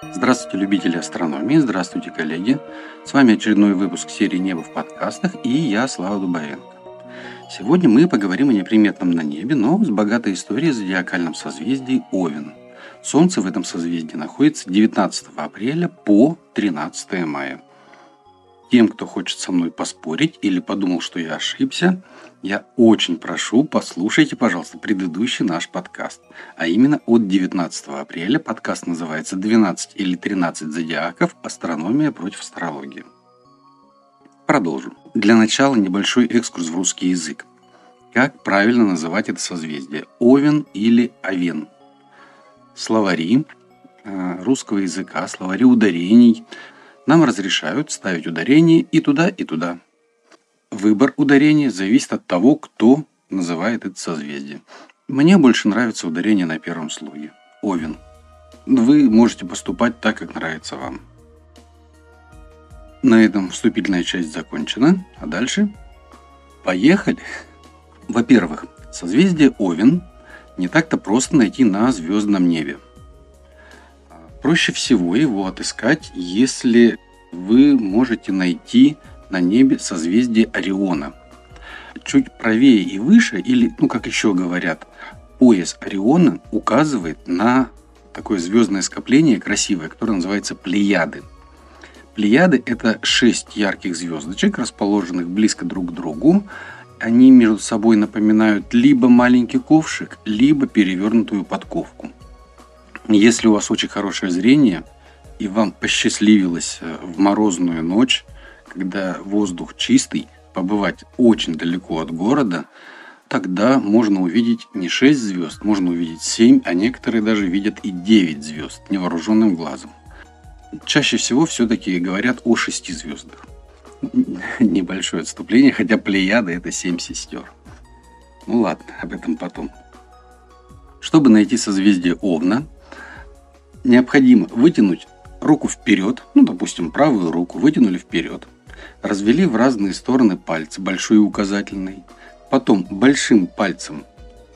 Здравствуйте, любители астрономии, здравствуйте, коллеги. С вами очередной выпуск серии «Небо в подкастах» и я, Слава Дубовенко. Сегодня мы поговорим о неприметном на небе, но с богатой историей зодиакальном созвездии Овен. Солнце в этом созвездии находится 19 апреля по 13 мая. Тем, кто хочет со мной поспорить или подумал, что я ошибся, я очень прошу, послушайте, пожалуйста, предыдущий наш подкаст. А именно от 19 апреля подкаст называется «12 или 13 зодиаков. Астрономия против астрологии». Продолжим. Для начала небольшой экскурс в русский язык. Как правильно называть это созвездие? Овен или Овен? Словари э, русского языка, словари ударений – нам разрешают ставить ударение и туда, и туда. Выбор ударения зависит от того, кто называет это созвездие. Мне больше нравится ударение на первом слоге. Овен. Вы можете поступать так, как нравится вам. На этом вступительная часть закончена. А дальше поехали. Во-первых, созвездие Овен не так-то просто найти на звездном небе. Проще всего его отыскать, если вы можете найти на небе созвездие Ориона. Чуть правее и выше, или, ну как еще говорят, пояс Ориона указывает на такое звездное скопление красивое, которое называется Плеяды. Плеяды – это шесть ярких звездочек, расположенных близко друг к другу. Они между собой напоминают либо маленький ковшик, либо перевернутую подковку. Если у вас очень хорошее зрение, и вам посчастливилось э, в морозную ночь, когда воздух чистый, побывать очень далеко от города, тогда можно увидеть не 6 звезд, можно увидеть 7, а некоторые даже видят и 9 звезд невооруженным глазом. Чаще всего все-таки говорят о 6 звездах. Небольшое отступление, хотя Плеяда это 7 сестер. Ну ладно, об этом потом. Чтобы найти созвездие Овна, необходимо вытянуть руку вперед, ну, допустим, правую руку вытянули вперед, развели в разные стороны пальцы, большой и указательный, потом большим пальцем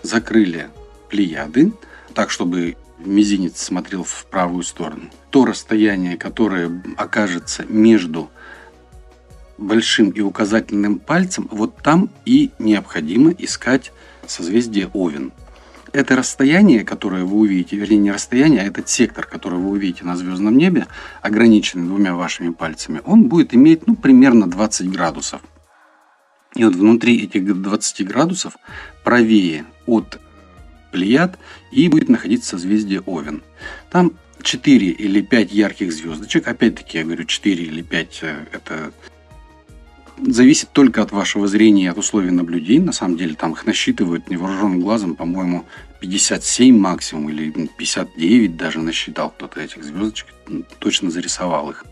закрыли плеяды, так, чтобы мизинец смотрел в правую сторону. То расстояние, которое окажется между большим и указательным пальцем, вот там и необходимо искать созвездие Овен это расстояние, которое вы увидите, вернее не расстояние, а этот сектор, который вы увидите на звездном небе, ограниченный двумя вашими пальцами, он будет иметь ну, примерно 20 градусов. И вот внутри этих 20 градусов, правее от Плеяд, и будет находиться созвездие Овен. Там 4 или 5 ярких звездочек. Опять-таки, я говорю, 4 или 5 э, это зависит только от вашего зрения и от условий наблюдения. На самом деле там их насчитывают невооруженным глазом, по-моему, 57 максимум или 59 даже насчитал кто-то этих звездочек, точно зарисовал их.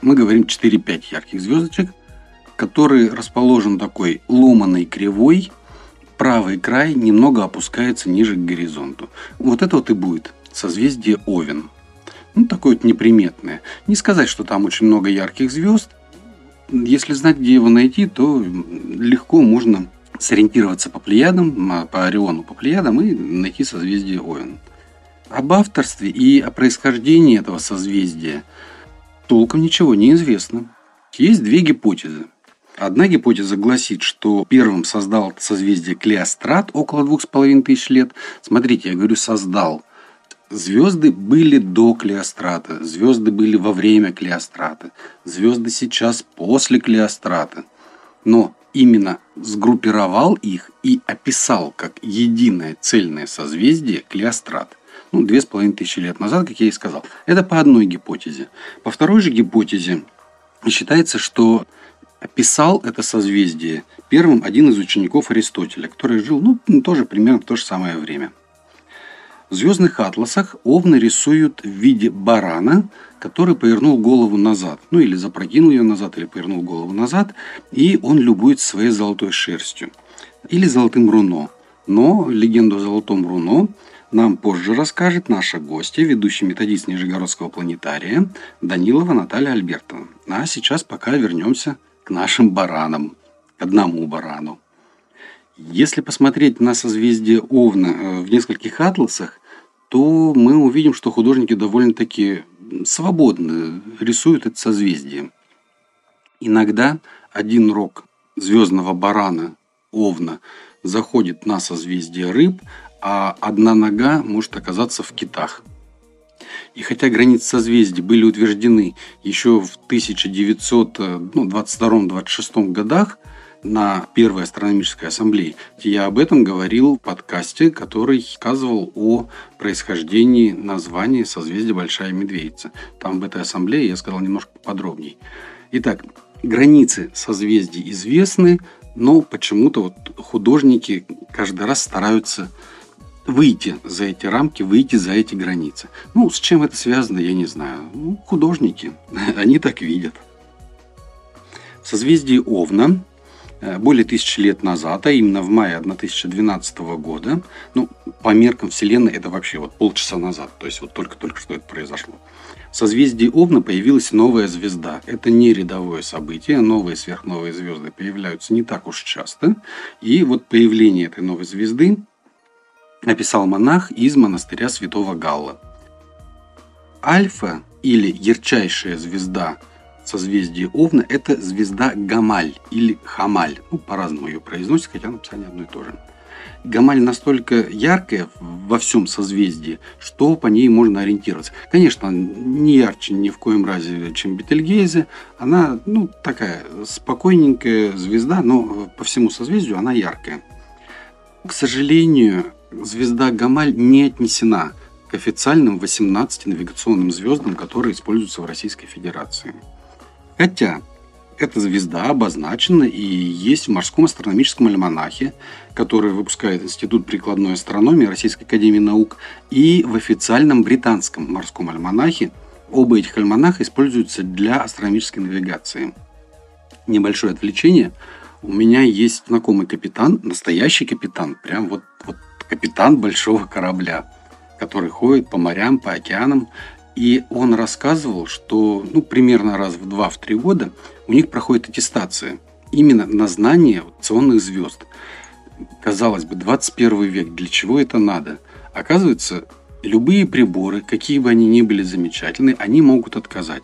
Мы говорим 4-5 ярких звездочек, который расположен такой ломаной кривой, правый край немного опускается ниже к горизонту. Вот это вот и будет созвездие Овен. Ну, такое вот неприметное. Не сказать, что там очень много ярких звезд – если знать, где его найти, то легко можно сориентироваться по плеядам, по Ориону, по плеядам и найти созвездие Овен. Об авторстве и о происхождении этого созвездия толком ничего не известно. Есть две гипотезы. Одна гипотеза гласит, что первым создал созвездие Клеострат около двух с половиной тысяч лет. Смотрите, я говорю создал. Звезды были до Клеострата, звезды были во время Клеострата, звезды сейчас после Клеострата. Но именно сгруппировал их и описал как единое цельное созвездие Клеострат. Ну, две с половиной тысячи лет назад, как я и сказал. Это по одной гипотезе. По второй же гипотезе считается, что описал это созвездие первым один из учеников Аристотеля, который жил ну, тоже примерно в то же самое время – в звездных атласах овны рисуют в виде барана, который повернул голову назад. Ну или запрокинул ее назад, или повернул голову назад. И он любует своей золотой шерстью. Или золотым руно. Но легенду о золотом руно нам позже расскажет наша гостья, ведущий методист Нижегородского планетария Данилова Наталья Альбертовна. А сейчас пока вернемся к нашим баранам, к одному барану. Если посмотреть на созвездие Овна э, в нескольких атласах, то мы увидим, что художники довольно-таки свободно рисуют это созвездие. Иногда один рог звездного барана, овна, заходит на созвездие рыб, а одна нога может оказаться в китах. И хотя границы созвездий были утверждены еще в 1922-26 ну, годах на Первой астрономической ассамблее, я об этом говорил в подкасте, который сказывал о происхождении названия созвездия Большая Медведица. Там в этой ассамблее я сказал немножко подробней. Итак, границы созвездий известны, но почему-то вот художники каждый раз стараются выйти за эти рамки, выйти за эти границы. Ну, с чем это связано, я не знаю. Ну, художники, они так видят. В созвездии Овна более тысячи лет назад, а именно в мае 1012 года, ну, по меркам Вселенной это вообще вот полчаса назад, то есть вот только-только что это произошло, в созвездии Овна появилась новая звезда. Это не рядовое событие, новые сверхновые звезды появляются не так уж часто. И вот появление этой новой звезды описал монах из монастыря святого Галла. Альфа или ярчайшая звезда созвездия Овна – это звезда Гамаль или Хамаль. Ну, по-разному ее произносят, хотя написание одно и то же. Гамаль настолько яркая во всем созвездии, что по ней можно ориентироваться. Конечно, не ярче ни в коем разе, чем Бетельгейзе. Она, ну, такая спокойненькая звезда, но по всему созвездию она яркая. К сожалению, звезда Гамаль не отнесена к официальным 18 навигационным звездам, которые используются в Российской Федерации. Хотя эта звезда обозначена и есть в морском астрономическом альманахе, который выпускает Институт прикладной астрономии Российской Академии Наук, и в официальном британском морском альманахе. Оба этих альманаха используются для астрономической навигации. Небольшое отвлечение. У меня есть знакомый капитан, настоящий капитан, прям вот, вот капитан большого корабля, который ходит по морям, по океанам. И он рассказывал, что ну, примерно раз в 2-3 года у них проходит аттестация именно на знание аукционных звезд. Казалось бы, 21 век, для чего это надо? Оказывается, любые приборы, какие бы они ни были замечательны, они могут отказать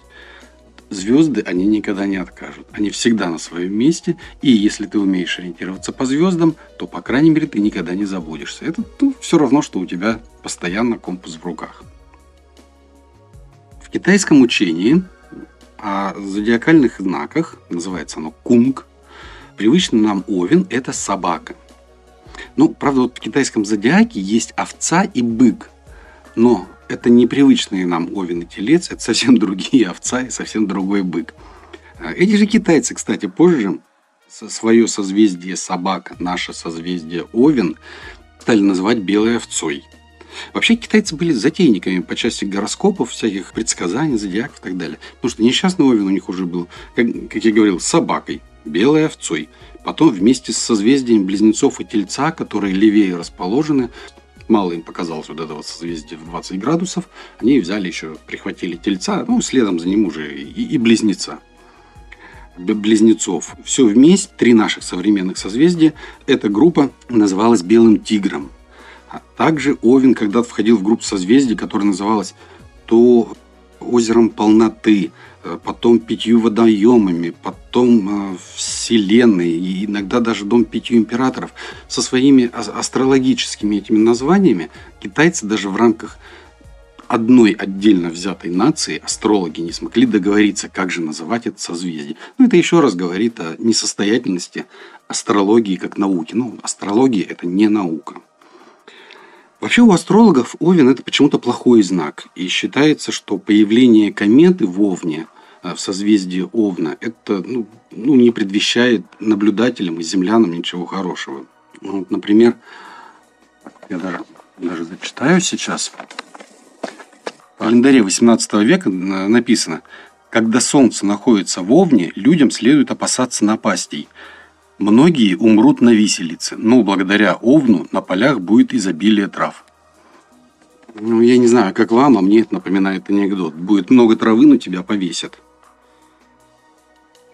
звезды, они никогда не откажут. Они всегда на своем месте, и если ты умеешь ориентироваться по звездам, то, по крайней мере, ты никогда не заблудишься. Это ну, все равно, что у тебя постоянно компас в руках. В китайском учении о зодиакальных знаках, называется оно кунг, привычный нам овен – это собака. Ну, правда, вот в китайском зодиаке есть овца и бык, но это непривычные нам овен и телец, это совсем другие овца и совсем другой бык. А эти же китайцы, кстати, позже свое созвездие собака, наше созвездие овен, стали называть белой овцой. Вообще китайцы были затейниками по части гороскопов, всяких предсказаний, зодиаков и так далее. Потому что несчастный овен у них уже был, как, как я говорил, собакой, белой овцой. Потом вместе с созвездием близнецов и тельца, которые левее расположены, мало им показалось вот этого созвездия в 20 градусов, они взяли еще, прихватили тельца, ну, следом за ним уже и, и близнеца близнецов. Все вместе, три наших современных созвездия, эта группа называлась Белым Тигром. А также Овен когда-то входил в группу созвездий, которая называлась то озером полноты, э, потом пятью водоемами, потом э, Вселенной, и иногда даже Дом пятью императоров. Со своими астрологическими этими названиями китайцы даже в рамках одной отдельно взятой нации астрологи не смогли договориться, как же называть это созвездие. Ну, это еще раз говорит о несостоятельности астрологии как науки. Ну, астрология – это не наука. Вообще у астрологов Овен это почему-то плохой знак. И считается, что появление кометы в Овне, э, в созвездии Овна, это ну, ну, не предвещает наблюдателям и землянам ничего хорошего. Ну, вот, например, я даже, даже зачитаю сейчас. В календаре 18 века написано, когда солнце находится в Овне, людям следует опасаться напастей – Многие умрут на виселице, но благодаря овну на полях будет изобилие трав. Ну, я не знаю, как вам, а мне это напоминает анекдот. Будет много травы, но тебя повесят.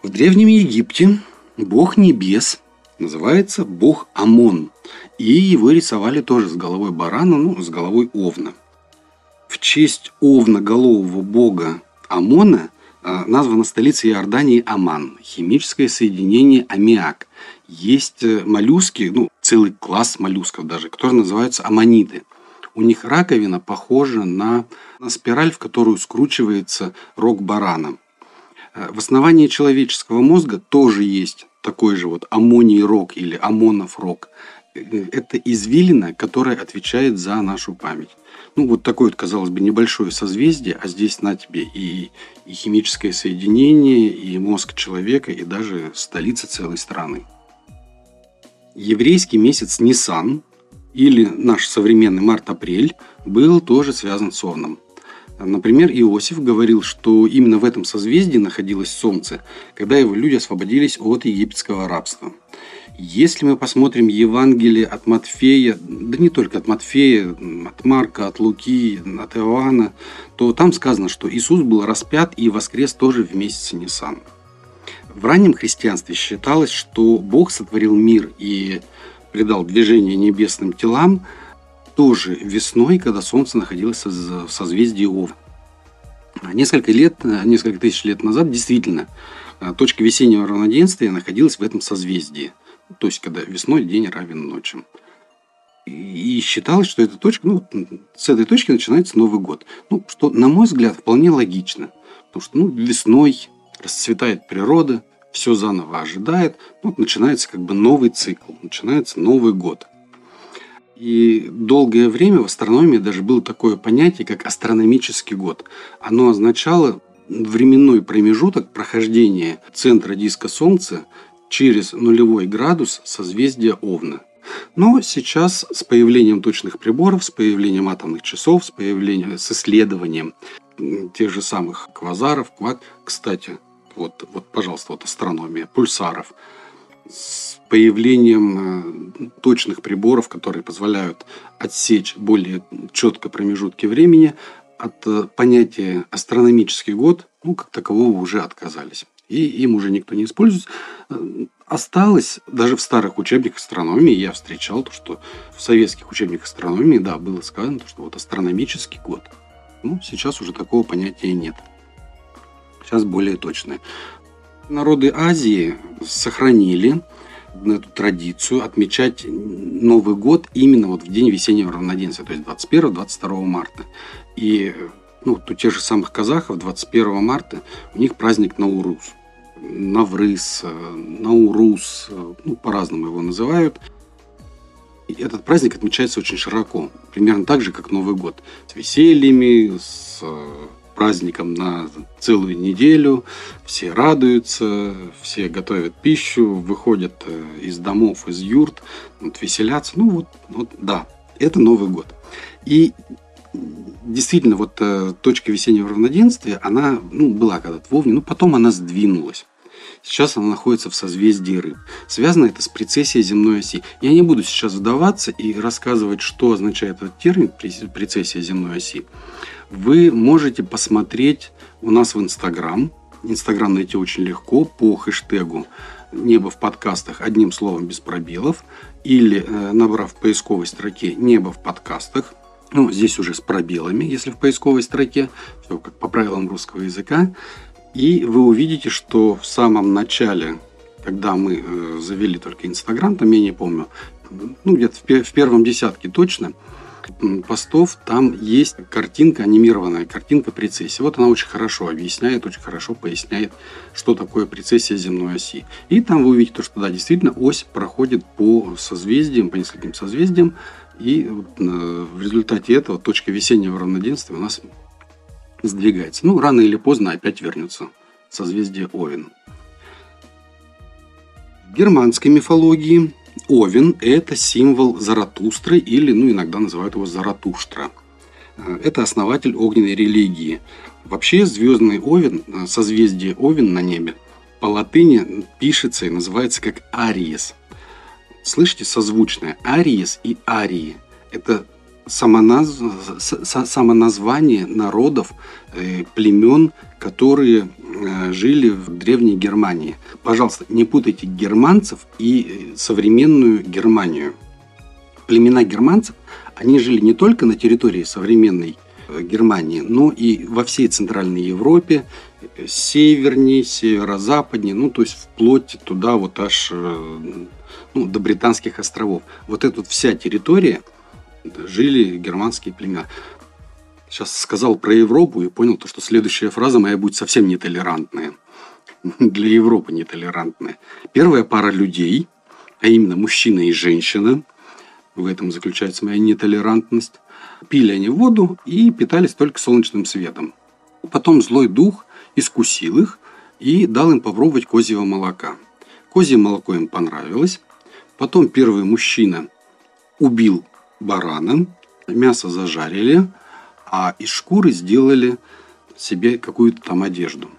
В Древнем Египте бог небес называется бог Амон. И его рисовали тоже с головой барана, ну, с головой овна. В честь овноголового бога Амона названа столица Иордании Аман, химическое соединение аммиак. Есть э, моллюски, ну, целый класс моллюсков даже, которые называются аммониты. У них раковина похожа на, на спираль, в которую скручивается рог барана. Э, в основании человеческого мозга тоже есть такой же вот аммоний рог или амонов рог. Это извилина, которая отвечает за нашу память. Ну, вот такое, казалось бы, небольшое созвездие, а здесь на тебе и, и химическое соединение, и мозг человека, и даже столица целой страны. Еврейский месяц Нисан, или наш современный март-апрель, был тоже связан с Овном. Например, Иосиф говорил, что именно в этом созвездии находилось Солнце, когда его люди освободились от египетского рабства – если мы посмотрим Евангелие от Матфея, да не только от Матфея, от Марка, от Луки, от Иоанна, то там сказано, что Иисус был распят и воскрес тоже в месяц Нисан. В раннем христианстве считалось, что Бог сотворил мир и придал движение небесным телам тоже весной, когда Солнце находилось в созвездии Ов. Несколько лет, несколько тысяч лет назад действительно точка весеннего равноденствия находилась в этом созвездии – то есть когда весной день равен ночи. И считалось, что эта точка, ну, с этой точки начинается Новый год. Ну, что, на мой взгляд, вполне логично. Потому что ну, весной расцветает природа, все заново ожидает. Ну, начинается как бы новый цикл, начинается Новый год. И долгое время в астрономии даже было такое понятие, как астрономический год. Оно означало временной промежуток прохождения центра диска Солнца через нулевой градус созвездия Овна. Но сейчас с появлением точных приборов, с появлением атомных часов, с появлением, с исследованием тех же самых квазаров, квад, кстати, вот, вот, пожалуйста, вот астрономия, пульсаров, с появлением э, точных приборов, которые позволяют отсечь более четко промежутки времени, от э, понятия астрономический год, ну, как такового уже отказались и им уже никто не использует. Осталось, даже в старых учебниках астрономии я встречал то, что в советских учебниках астрономии, да, было сказано, что вот астрономический год. Ну, сейчас уже такого понятия нет. Сейчас более точное. Народы Азии сохранили эту традицию отмечать Новый год именно вот в день весеннего равноденствия, то есть 21-22 марта. И ну, у тех же самых казахов 21 марта у них праздник Наурус. Наврыс, Наурус, ну, по-разному его называют. И этот праздник отмечается очень широко, примерно так же, как Новый год. С весельями, с э, праздником на целую неделю. Все радуются, все готовят пищу, выходят э, из домов, из юрт, вот, веселятся. Ну вот, вот да, это Новый год. И действительно, вот э, точка весеннего равноденствия, она ну, была когда-то в Овне, но потом она сдвинулась. Сейчас она находится в созвездии рыб. Связано это с прецессией земной оси. Я не буду сейчас вдаваться и рассказывать, что означает этот термин прецессия земной оси. Вы можете посмотреть у нас в Инстаграм. Инстаграм найти очень легко по хэштегу «Небо в подкастах» одним словом без пробелов или э, набрав в поисковой строке «Небо в подкастах», ну, здесь уже с пробелами, если в поисковой строке, все как по правилам русского языка. И вы увидите, что в самом начале, когда мы э, завели только Инстаграм, там я не помню, ну, где-то в, первом десятке точно, постов, там есть картинка, анимированная картинка прецессии. Вот она очень хорошо объясняет, очень хорошо поясняет, что такое прецессия земной оси. И там вы увидите, что да, действительно ось проходит по созвездиям, по нескольким созвездиям, и э, в результате этого точка весеннего равноденствия у нас сдвигается. Ну, рано или поздно опять вернется созвездие Овен. В германской мифологии Овен – это символ Заратустры или, ну, иногда называют его Заратуштра. Э, это основатель огненной религии. Вообще звездный Овен, э, созвездие Овен на небе, по латыни пишется и называется как Ариес – Слышите, созвучное. Ариес и Арии. Это самоназ... самоназвание народов, э, племен, которые э, жили в Древней Германии. Пожалуйста, не путайте германцев и э, современную Германию. Племена германцев, они жили не только на территории современной Германии, но и во всей Центральной Европе, севернее, северо-западнее, ну, то есть вплоть туда вот аж ну, до Британских островов. Вот эта вся территория жили германские племена. Сейчас сказал про Европу и понял, то, что следующая фраза моя будет совсем нетолерантная. Для Европы нетолерантная. Первая пара людей, а именно мужчина и женщина, в этом заключается моя нетолерантность, пили они воду и питались только солнечным светом. Потом злой дух искусил их и дал им попробовать козьего молока. Козье молоко им понравилось. Потом первый мужчина убил барана, мясо зажарили, а из шкуры сделали себе какую-то там одежду.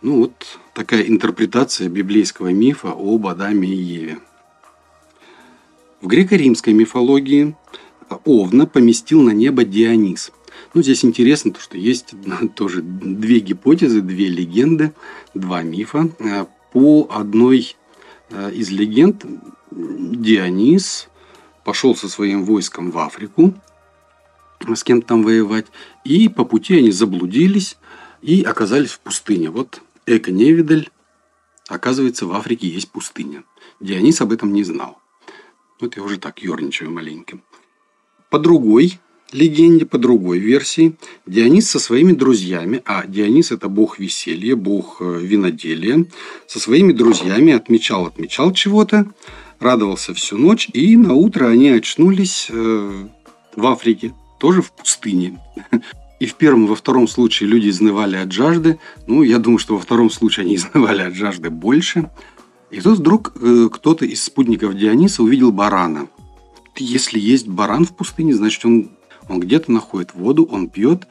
Ну вот такая интерпретация библейского мифа об Адаме и Еве. В греко-римской мифологии Овна поместил на небо Дионис. Ну, здесь интересно, то, что есть тоже две гипотезы, две легенды, два мифа. По одной э, из легенд Дионис пошел со своим войском в Африку, с кем-то там воевать, и по пути они заблудились и оказались в пустыне. Вот Эко-Невидаль, оказывается, в Африке есть пустыня. Дионис об этом не знал. Вот я уже так ерничаю маленько. По другой легенде, по другой версии, Дионис со своими друзьями, а Дионис это бог веселья, бог э, виноделия, со своими друзьями отмечал, отмечал чего-то, радовался всю ночь, и на утро они очнулись э, в Африке, тоже в пустыне. И в первом, во втором случае люди изнывали от жажды. Ну, я думаю, что во втором случае они изнывали от жажды больше. И тут вдруг э, кто-то из спутников Диониса увидел барана. Если есть баран в пустыне, значит, он, он где-то находит воду, он пьет.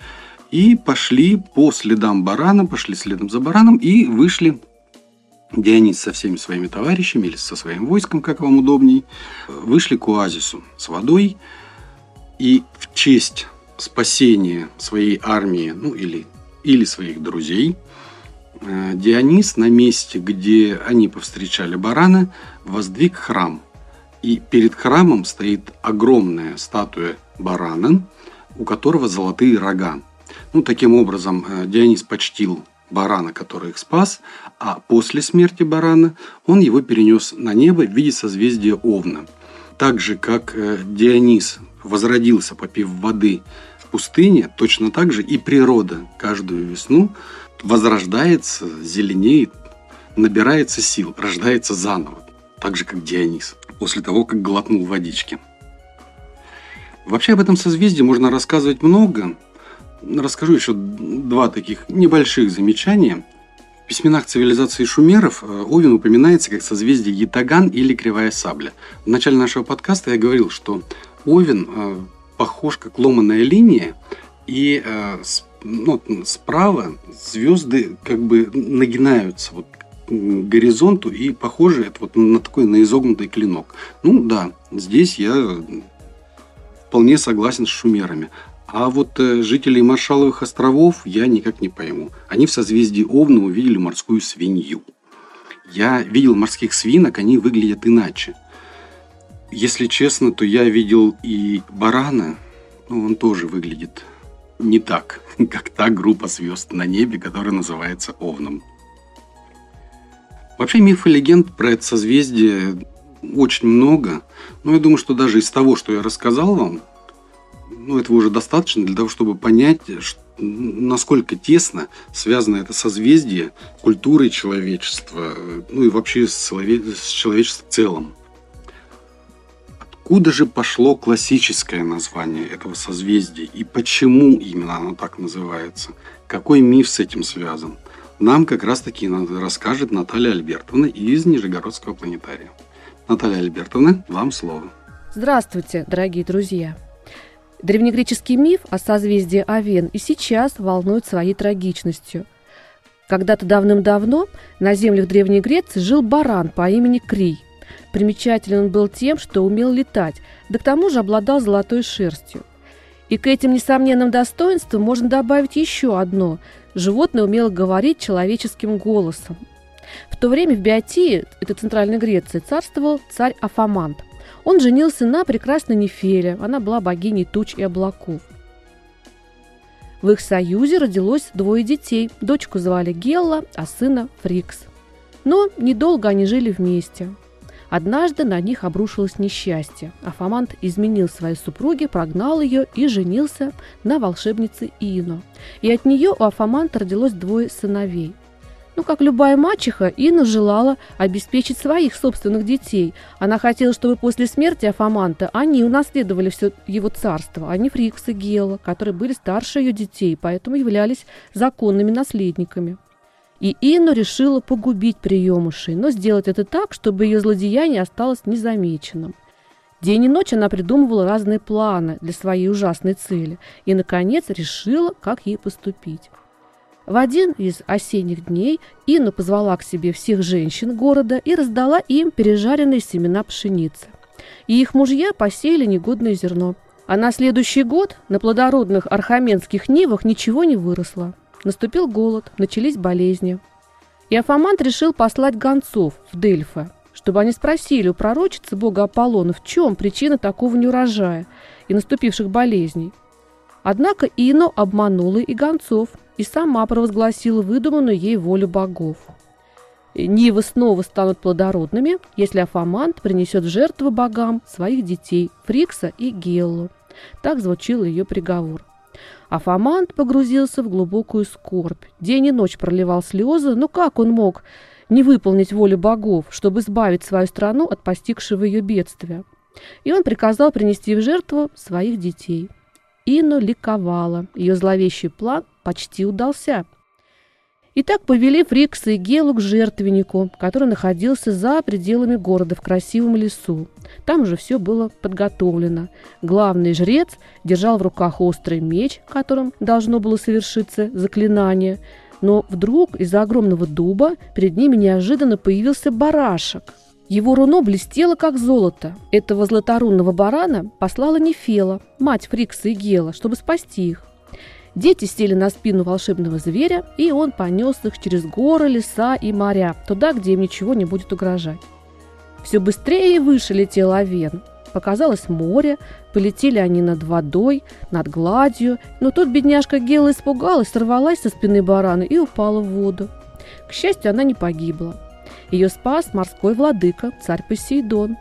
И пошли по следам барана, пошли следом за бараном и вышли Дионис со всеми своими товарищами или со своим войском, как вам удобней, вышли к оазису с водой. И в честь спасения своей армии, ну или, или своих друзей – Э, Дионис на месте, где они повстречали барана, воздвиг храм. И перед храмом стоит огромная статуя барана, у которого золотые рога. Ну, таким образом, э, Дионис почтил барана, который их спас, а после смерти барана он его перенес на небо в виде созвездия Овна. Так же, как э, Дионис возродился, попив воды в пустыне, точно так же и природа каждую весну возрождается, зеленеет, набирается сил, рождается заново, так же, как Дионис, после того, как глотнул водички. Вообще об этом созвездии можно рассказывать много. Расскажу еще два таких небольших замечания. В письменах цивилизации шумеров э, Овен упоминается как созвездие Ятаган или Кривая Сабля. В начале нашего подкаста я говорил, что Овен э, похож как ломаная линия, и э, ну, справа звезды как бы нагинаются вот горизонту и похоже это вот на такой на изогнутый клинок. Ну да, здесь я вполне согласен с шумерами. А вот э, жителей Маршаловых островов я никак не пойму. Они в созвездии Овна увидели морскую свинью. Я видел морских свинок, они выглядят иначе. Если честно, то я видел и барана, ну, он тоже выглядит не так, как та группа звезд на небе, которая называется Овном. Вообще миф и легенд про это созвездие очень много, но я думаю, что даже из того, что я рассказал вам, ну, этого уже достаточно для того, чтобы понять, насколько тесно связано это созвездие культурой человечества, ну и вообще с человечеством в целом. Откуда же пошло классическое название этого созвездия и почему именно оно так называется? Какой миф с этим связан? Нам как раз таки расскажет Наталья Альбертовна из Нижегородского планетария. Наталья Альбертовна, вам слово. Здравствуйте, дорогие друзья! Древнегреческий миф о созвездии Овен и сейчас волнует своей трагичностью. Когда-то давным-давно на землях Древней Греции жил баран по имени Крий – Примечателен он был тем, что умел летать, да к тому же обладал золотой шерстью. И к этим несомненным достоинствам можно добавить еще одно – животное умело говорить человеческим голосом. В то время в Биотии, это Центральной Греции, царствовал царь Афамант. Он женился на прекрасной Нефеле, она была богиней туч и облаков. В их союзе родилось двое детей. Дочку звали Гелла, а сына Фрикс. Но недолго они жили вместе. Однажды на них обрушилось несчастье. Афамант изменил своей супруге, прогнал ее и женился на волшебнице Ино. И от нее у Афаманта родилось двое сыновей. Ну, как любая мачеха, Инна желала обеспечить своих собственных детей. Она хотела, чтобы после смерти Афаманта они унаследовали все его царство, а не Фрикс и Гела, которые были старше ее детей, поэтому являлись законными наследниками. И Инну решила погубить приемышей, но сделать это так, чтобы ее злодеяние осталось незамеченным. День и ночь она придумывала разные планы для своей ужасной цели и, наконец, решила, как ей поступить. В один из осенних дней Инна позвала к себе всех женщин города и раздала им пережаренные семена пшеницы. И их мужья посеяли негодное зерно. А на следующий год на плодородных архаменских нивах ничего не выросло. Наступил голод, начались болезни. И Афамант решил послать гонцов в Дельфа, чтобы они спросили у пророчицы бога Аполлона, в чем причина такого неурожая и наступивших болезней. Однако Ино обманула и гонцов, и сама провозгласила выдуманную ей волю богов. Нивы снова станут плодородными, если Афамант принесет в жертву богам своих детей Фрикса и Геллу. Так звучил ее приговор. Афамант погрузился в глубокую скорбь. День и ночь проливал слезы, но как он мог не выполнить волю богов, чтобы избавить свою страну от постигшего ее бедствия? И он приказал принести в жертву своих детей. Ино ликовала. Ее зловещий план почти удался. Итак, повели Фрикса и Гелу к жертвеннику, который находился за пределами города в красивом лесу. Там уже все было подготовлено. Главный жрец держал в руках острый меч, которым должно было совершиться заклинание. Но вдруг из-за огромного дуба перед ними неожиданно появился барашек. Его руно блестело, как золото. Этого златорунного барана послала Нефела, мать Фрикса и Гела, чтобы спасти их. Дети сели на спину волшебного зверя, и он понес их через горы, леса и моря, туда, где им ничего не будет угрожать. Все быстрее и выше летел Овен. Показалось море, полетели они над водой, над гладью, но тут бедняжка Гела испугалась, сорвалась со спины барана и упала в воду. К счастью, она не погибла. Ее спас морской владыка, царь Посейдон.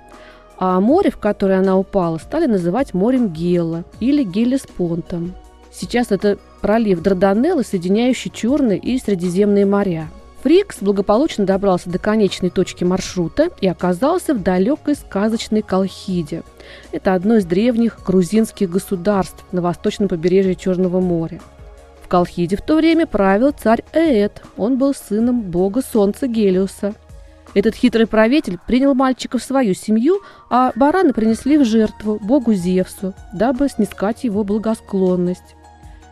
А море, в которое она упала, стали называть морем Гела или Гелеспонтом. Сейчас это пролив Дарданеллы, соединяющий Черные и Средиземные моря. Фрикс благополучно добрался до конечной точки маршрута и оказался в далекой сказочной Колхиде. Это одно из древних грузинских государств на восточном побережье Черного моря. В Колхиде в то время правил царь Эет. Он был сыном бога солнца Гелиуса. Этот хитрый правитель принял мальчика в свою семью, а бараны принесли в жертву богу Зевсу, дабы снискать его благосклонность.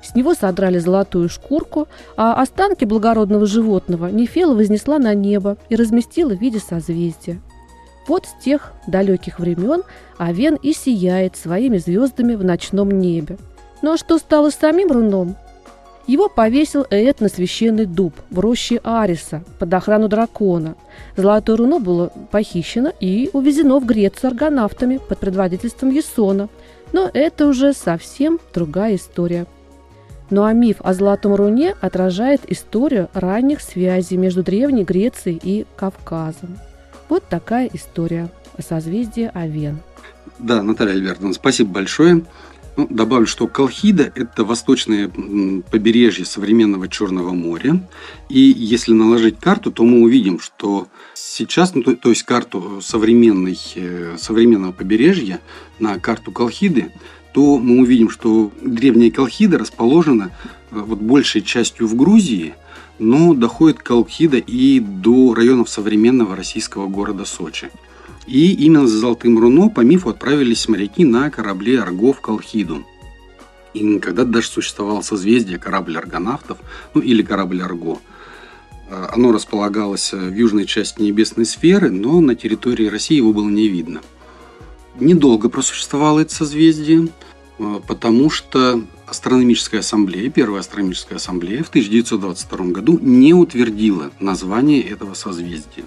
С него содрали золотую шкурку, а останки благородного животного Нефела вознесла на небо и разместила в виде созвездия. Вот с тех далеких времен Авен и сияет своими звездами в ночном небе. Ну а что стало с самим руном? Его повесил Эд на священный дуб в роще Ариса под охрану дракона. Золотое руно было похищено и увезено в Грецию аргонавтами под предводительством Есона. Но это уже совсем другая история. Ну а миф о Золотом Руне отражает историю ранних связей между Древней Грецией и Кавказом. Вот такая история о созвездии Овен. Да, Наталья Альбертовна, спасибо большое. Ну, добавлю, что Колхида – это восточное побережье современного Черного моря. И если наложить карту, то мы увидим, что сейчас, ну, то, то есть карту современной, э, современного побережья на карту Колхиды, то мы увидим, что древняя Колхида расположена э, вот большей частью в Грузии, но доходит Колхида и до районов современного российского города Сочи. И именно за Золотым Руно по мифу отправились моряки на корабле Арго в Колхиду. И когда даже существовало созвездие корабль аргонавтов, ну или корабль Арго. Э, оно располагалось в южной части небесной сферы, но на территории России его было не видно. Недолго просуществовало это созвездие, э, потому что астрономическая ассамблея, первая астрономическая ассамблея в 1922 году не утвердила название этого созвездия.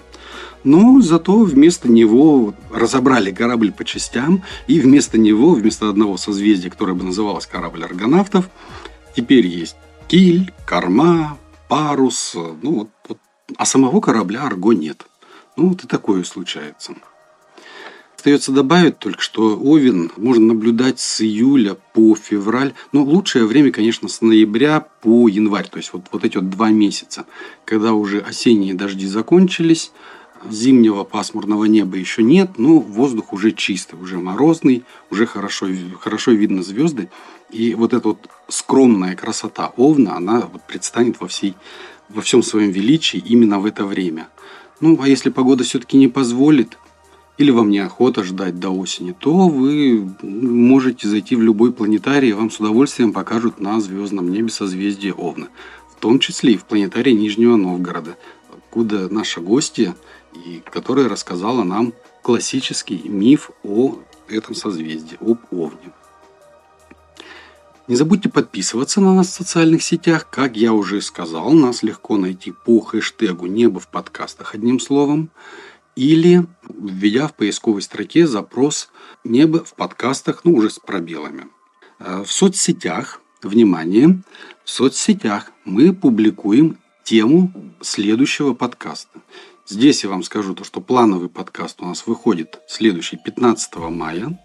Но зато вместо него разобрали корабль по частям, и вместо него, вместо одного созвездия, которое бы называлось корабль аргонавтов, Теперь есть киль, корма, парус, ну вот, вот. А самого корабля арго нет. Ну вот и такое случается. Остается добавить только, что Овен можно наблюдать с июля по февраль. Но лучшее время, конечно, с ноября по январь. То есть вот, вот эти вот два месяца, когда уже осенние дожди закончились, зимнего пасмурного неба еще нет, но воздух уже чистый, уже морозный, уже хорошо, хорошо видно звезды. И вот эта вот скромная красота Овна, она вот предстанет во, всей, во всем своем величии именно в это время. Ну, а если погода все-таки не позволит, или вам неохота ждать до осени, то вы можете зайти в любой планетарий, и вам с удовольствием покажут на звездном небе созвездие Овна. В том числе и в планетарии Нижнего Новгорода, откуда наша гостья, и которая рассказала нам классический миф о этом созвездии, об Овне. Не забудьте подписываться на нас в социальных сетях. Как я уже сказал, нас легко найти по хэштегу «Небо в подкастах» одним словом или введя в поисковой строке запрос «Небо в подкастах», ну уже с пробелами. Э, в соцсетях, внимание, в соцсетях мы публикуем тему следующего подкаста. Здесь я вам скажу то, что плановый подкаст у нас выходит следующий 15 мая.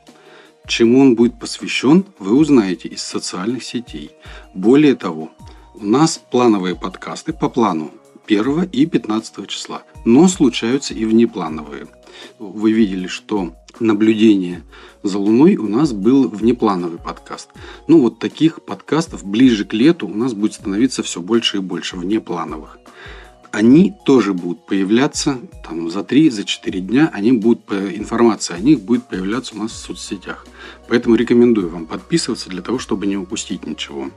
Чему он будет посвящен, вы узнаете из социальных сетей. Более того, у нас плановые подкасты по плану 1 и 15 числа. Но случаются и внеплановые. Вы видели, что наблюдение за Луной у нас был внеплановый подкаст. Ну вот таких подкастов ближе к лету у нас будет становиться все больше и больше внеплановых. Они тоже будут появляться там, за 3-4 дня, они будут, информация о них будет появляться у нас в соцсетях. Поэтому рекомендую вам подписываться для того, чтобы не упустить ничего.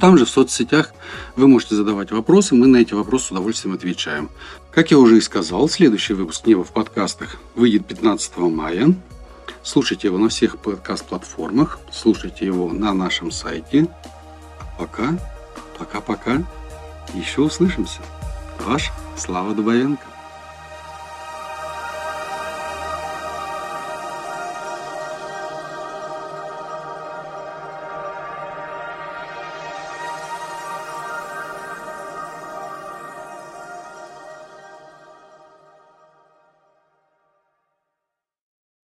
Там же в соцсетях вы можете задавать вопросы, мы на эти вопросы с удовольствием отвечаем. Как я уже и сказал, следующий выпуск «Небо в подкастах» выйдет 15 мая. Слушайте его на всех подкаст-платформах, слушайте его на нашем сайте. пока, пока-пока, еще услышимся. Ваш Слава Дубовенко.